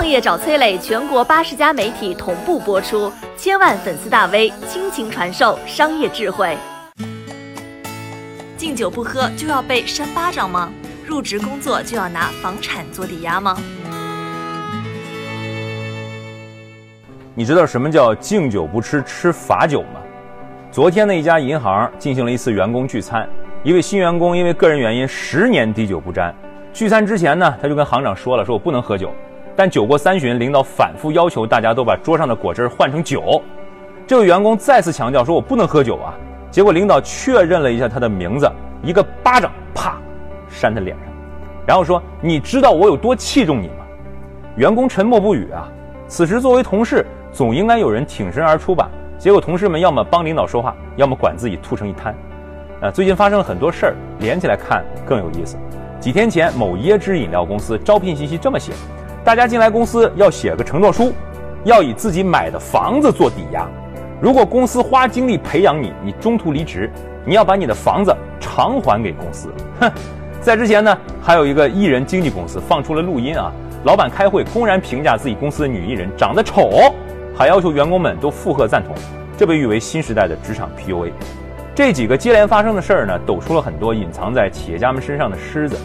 创业找崔磊，全国八十家媒体同步播出，千万粉丝大 V 倾情传授商业智慧。敬酒不喝就要被扇巴掌吗？入职工作就要拿房产做抵押吗？你知道什么叫敬酒不吃吃罚酒吗？昨天的一家银行进行了一次员工聚餐，一位新员工因为个人原因十年滴酒不沾。聚餐之前呢，他就跟行长说了，说我不能喝酒。但酒过三巡，领导反复要求大家都把桌上的果汁换成酒。这位员工再次强调说：“我不能喝酒啊！”结果领导确认了一下他的名字，一个巴掌啪扇他脸上，然后说：“你知道我有多器重你吗？”员工沉默不语啊。此时作为同事，总应该有人挺身而出吧？结果同事们要么帮领导说话，要么管自己吐成一滩。啊，最近发生了很多事儿，连起来看更有意思。几天前，某椰汁饮料公司招聘信息这么写。大家进来公司要写个承诺书，要以自己买的房子做抵押。如果公司花精力培养你，你中途离职，你要把你的房子偿还给公司。哼，在之前呢，还有一个艺人经纪公司放出了录音啊，老板开会公然评价自己公司的女艺人长得丑，还要求员工们都附和赞同，这被誉为新时代的职场 PUA。这几个接连发生的事儿呢，抖出了很多隐藏在企业家们身上的虱子。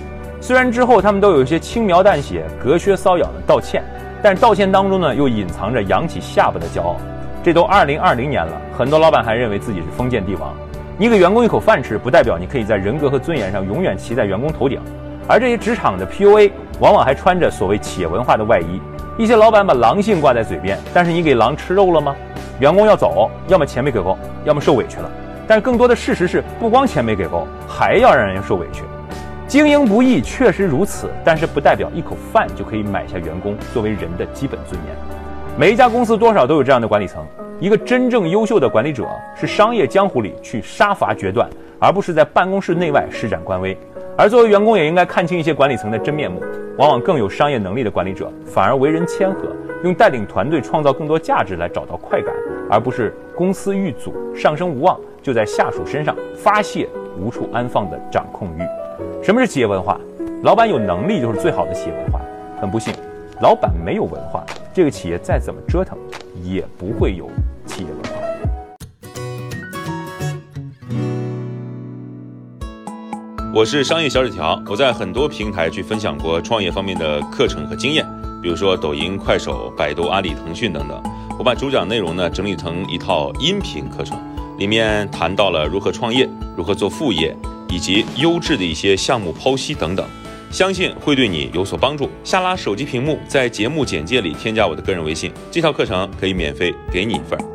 虽然之后他们都有一些轻描淡写、隔靴搔痒的道歉，但道歉当中呢，又隐藏着扬起下巴的骄傲。这都二零二零年了，很多老板还认为自己是封建帝王。你给员工一口饭吃，不代表你可以在人格和尊严上永远骑在员工头顶。而这些职场的 PUA，往往还穿着所谓企业文化的外衣。一些老板把狼性挂在嘴边，但是你给狼吃肉了吗？员工要走，要么钱没给够，要么受委屈了。但更多的事实是，不光钱没给够，还要让人受委屈。经营不易，确实如此，但是不代表一口饭就可以买下员工作为人的基本尊严。每一家公司多少都有这样的管理层。一个真正优秀的管理者是商业江湖里去杀伐决断，而不是在办公室内外施展官威。而作为员工，也应该看清一些管理层的真面目。往往更有商业能力的管理者，反而为人谦和，用带领团队创造更多价值来找到快感，而不是公司遇阻、上升无望，就在下属身上发泄无处安放的掌控欲。什么是企业文化？老板有能力就是最好的企业文化。很不幸，老板没有文化，这个企业再怎么折腾，也不会有企业文化。我是商业小纸条，我在很多平台去分享过创业方面的课程和经验，比如说抖音、快手、百度、阿里、腾讯等等。我把主讲内容呢整理成一套音频课程，里面谈到了如何创业、如何做副业。以及优质的一些项目剖析等等，相信会对你有所帮助。下拉手机屏幕，在节目简介里添加我的个人微信，这套课程可以免费给你一份。